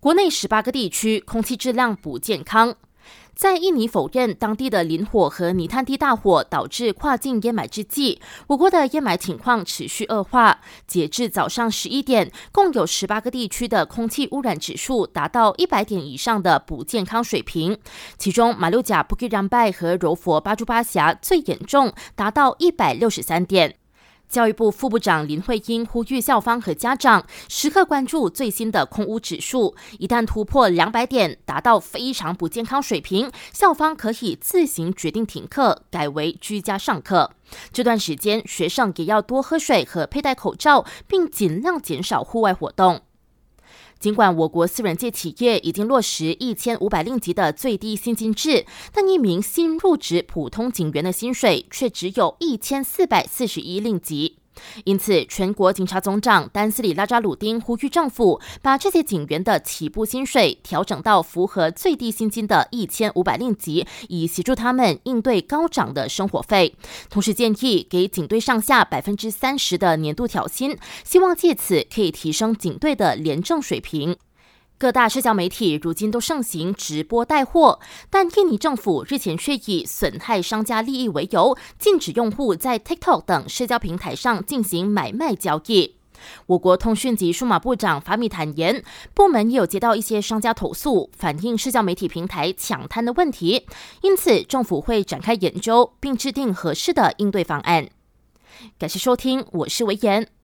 国内十八个地区空气质量不健康。在印尼否认当地的林火和泥炭地大火导致跨境淹埋之际，我国的淹埋情况持续恶化。截至早上十一点，共有十八个地区的空气污染指数达到一百点以上的不健康水平，其中马六甲布吉让拜和柔佛巴珠巴峡最严重，达到一百六十三点。教育部副部长林慧英呼吁校方和家长时刻关注最新的空屋指数，一旦突破两百点，达到非常不健康水平，校方可以自行决定停课，改为居家上课。这段时间，学生也要多喝水和佩戴口罩，并尽量减少户外活动。尽管我国私人界企业已经落实一千五百令吉的最低薪金制，但一名新入职普通警员的薪水却只有一千四百四十一令吉。因此，全国警察总长丹斯里拉扎鲁丁呼吁政府把这些警员的起步薪水调整到符合最低薪金的一千五百令吉，以协助他们应对高涨的生活费。同时，建议给警队上下百分之三十的年度调薪，希望借此可以提升警队的廉政水平。各大社交媒体如今都盛行直播带货，但印尼政府日前却以损害商家利益为由，禁止用户在 TikTok 等社交平台上进行买卖交易。我国通讯及数码部长法米坦言，部门也有接到一些商家投诉，反映社交媒体平台抢滩的问题，因此政府会展开研究，并制定合适的应对方案。感谢收听，我是维言。